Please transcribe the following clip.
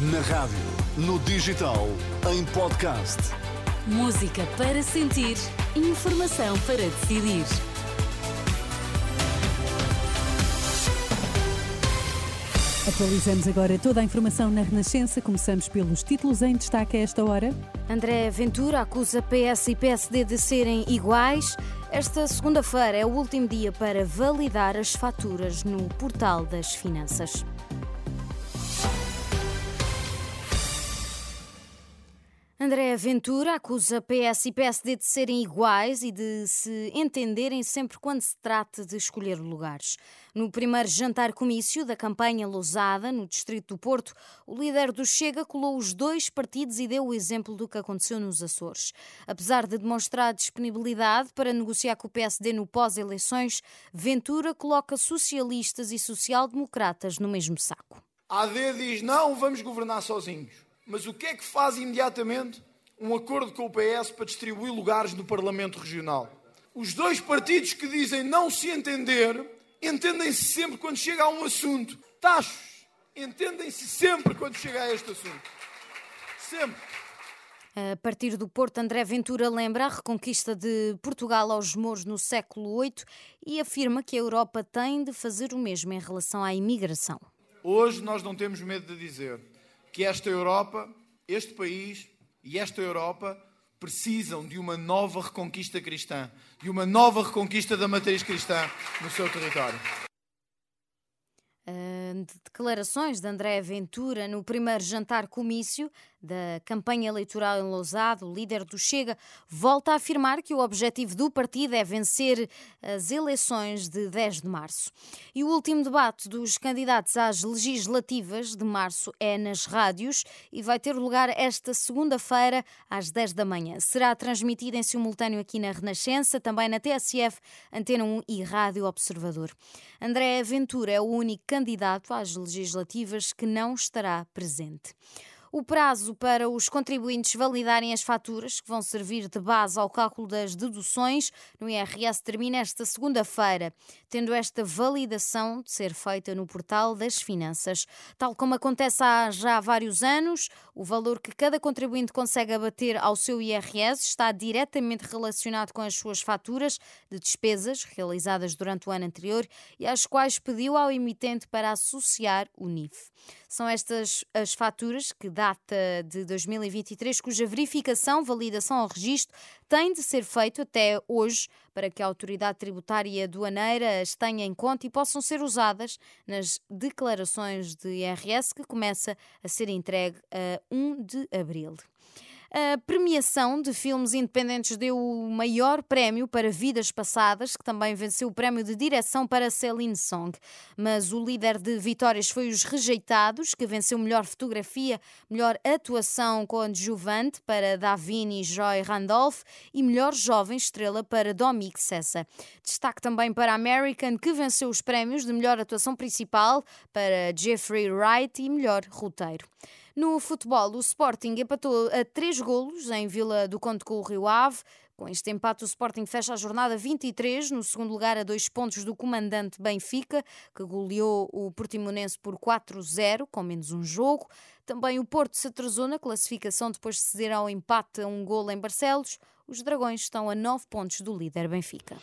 Na rádio, no digital, em podcast. Música para sentir, informação para decidir. Atualizamos agora toda a informação na Renascença. Começamos pelos títulos em destaque a esta hora. André Ventura acusa PS e PSD de serem iguais. Esta segunda-feira é o último dia para validar as faturas no Portal das Finanças. André Ventura acusa PS e PSD de serem iguais e de se entenderem sempre quando se trata de escolher lugares. No primeiro jantar comício da campanha Lousada, no Distrito do Porto, o líder do Chega colou os dois partidos e deu o exemplo do que aconteceu nos Açores. Apesar de demonstrar disponibilidade para negociar com o PSD no pós-eleições, Ventura coloca socialistas e social-democratas no mesmo saco. A AD diz: não, vamos governar sozinhos. Mas o que é que faz imediatamente? Um acordo com o PS para distribuir lugares no Parlamento Regional. Os dois partidos que dizem não se entender, entendem-se sempre quando chega a um assunto. Tachos, entendem-se sempre quando chega a este assunto. Sempre. A partir do Porto, André Ventura lembra a reconquista de Portugal aos mouros no século VIII e afirma que a Europa tem de fazer o mesmo em relação à imigração. Hoje nós não temos medo de dizer que esta Europa, este país e esta Europa precisam de uma nova reconquista cristã, de uma nova reconquista da matriz cristã no seu território. Uh, declarações de André Ventura no primeiro jantar comício da campanha eleitoral em Lousado, o líder do Chega, volta a afirmar que o objetivo do partido é vencer as eleições de 10 de março. E o último debate dos candidatos às legislativas de março é nas rádios e vai ter lugar esta segunda-feira às 10 da manhã. Será transmitido em simultâneo aqui na Renascença, também na TSF, Antena 1 e Rádio Observador. André Ventura é o único candidato às legislativas que não estará presente. O prazo para os contribuintes validarem as faturas que vão servir de base ao cálculo das deduções no IRS termina esta segunda-feira, tendo esta validação de ser feita no portal das finanças. Tal como acontece há já vários anos, o valor que cada contribuinte consegue abater ao seu IRS está diretamente relacionado com as suas faturas de despesas realizadas durante o ano anterior e às quais pediu ao emitente para associar o NIF. São estas as faturas que data de 2023, cuja verificação, validação ao registro tem de ser feito até hoje para que a autoridade tributária e aduaneira as tenha em conta e possam ser usadas nas declarações de IRS que começa a ser entregue a 1 de abril. A premiação de filmes independentes deu o maior prémio para Vidas Passadas, que também venceu o prémio de direção para Celine Song. Mas o líder de vitórias foi Os Rejeitados, que venceu melhor fotografia, melhor atuação com adjuvante para Davini Joy Randolph e melhor jovem estrela para Dominic Sessa. Destaque também para American, que venceu os prémios de melhor atuação principal para Jeffrey Wright e melhor roteiro. No futebol, o Sporting empatou a três golos em Vila do Conde com o Rio Ave. Com este empate, o Sporting fecha a jornada 23, no segundo lugar, a dois pontos do comandante Benfica, que goleou o Portimonense por 4-0, com menos um jogo. Também o Porto se atrasou na classificação depois de ceder ao empate a um golo em Barcelos. Os Dragões estão a nove pontos do líder Benfica.